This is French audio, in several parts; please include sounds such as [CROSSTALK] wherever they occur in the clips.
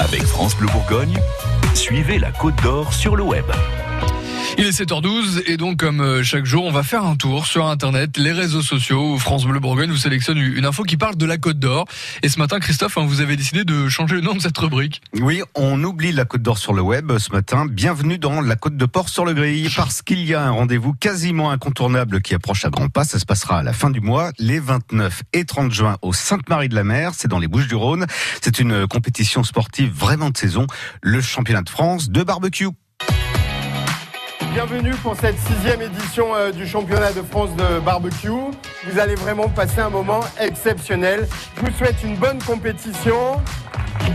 Avec France Bleu Bourgogne, suivez la Côte d'Or sur le web. Il est 7h12 et donc comme euh, chaque jour, on va faire un tour sur Internet, les réseaux sociaux France Bleu Bourgogne vous sélectionne une info qui parle de la Côte d'Or. Et ce matin, Christophe, hein, vous avez décidé de changer le nom de cette rubrique. Oui, on oublie la Côte d'Or sur le web ce matin. Bienvenue dans la Côte de Port sur le Grille parce qu'il y a un rendez-vous quasiment incontournable qui approche à grands pas. Ça se passera à la fin du mois, les 29 et 30 juin au Sainte-Marie de la Mer. C'est dans les Bouches du Rhône. C'est une compétition sportive vraiment de saison. Le championnat de France de barbecue. Bienvenue pour cette sixième édition euh, du championnat de France de barbecue. Vous allez vraiment passer un moment exceptionnel. Je vous souhaite une bonne compétition.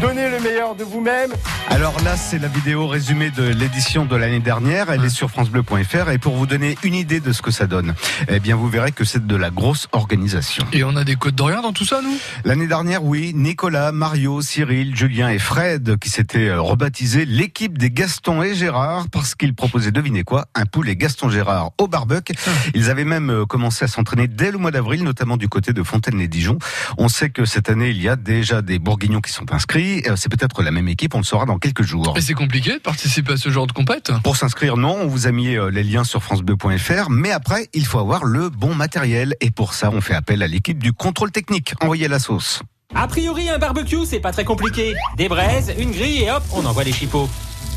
Donnez le meilleur de vous-même. Alors là, c'est la vidéo résumée de l'édition de l'année dernière. Elle est sur francebleu.fr et pour vous donner une idée de ce que ça donne, eh bien, vous verrez que c'est de la grosse organisation. Et on a des Côtes d'Orient dans tout ça, nous? L'année dernière, oui, Nicolas, Mario, Cyril, Julien et Fred qui s'étaient euh, rebaptisés l'équipe des Gaston et Gérard parce qu'ils proposaient, devinez quoi, un poulet Gaston Gérard au barbecue. Ils avaient même euh, commencé à s'entraîner dès le mois d'avril, notamment du côté de Fontaine-les-Dijon. On sait que cette année, il y a déjà des Bourguignons qui sont inscrits. Euh, C'est peut-être la même équipe, on le saura dans quelques jours. Et c'est compliqué de participer à ce genre de compète Pour s'inscrire, non, on vous a mis euh, les liens sur francebleu.fr, mais après, il faut avoir le bon matériel. Et pour ça, on fait appel à l'équipe du contrôle technique. Envoyez la sauce. A priori, un barbecue, c'est pas très compliqué. Des braises, une grille et hop, on envoie les chipots.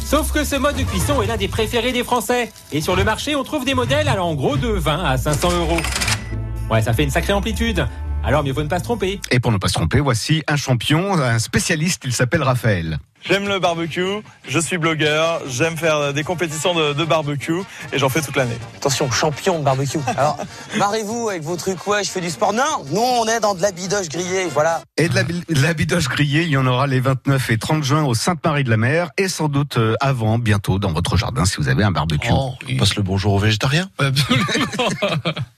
Sauf que ce mode de cuisson est l'un des préférés des Français. Et sur le marché, on trouve des modèles allant en gros de 20 à 500 euros. Ouais, ça fait une sacrée amplitude. Alors mieux vaut ne pas se tromper. Et pour ne pas se tromper, voici un champion, un spécialiste, il s'appelle Raphaël. J'aime le barbecue, je suis blogueur, j'aime faire des compétitions de, de barbecue et j'en fais toute l'année. Attention, champion de barbecue. [LAUGHS] Alors, marrez-vous avec vos trucs, ouais, je fais du sport. Non, nous, on est dans de la bidoche grillée, voilà. Et de la, de la bidoche grillée, il y en aura les 29 et 30 juin au Sainte-Marie de la Mer et sans doute euh, avant, bientôt, dans votre jardin si vous avez un barbecue. Oh, On passe le bonjour aux végétariens Absolument [LAUGHS]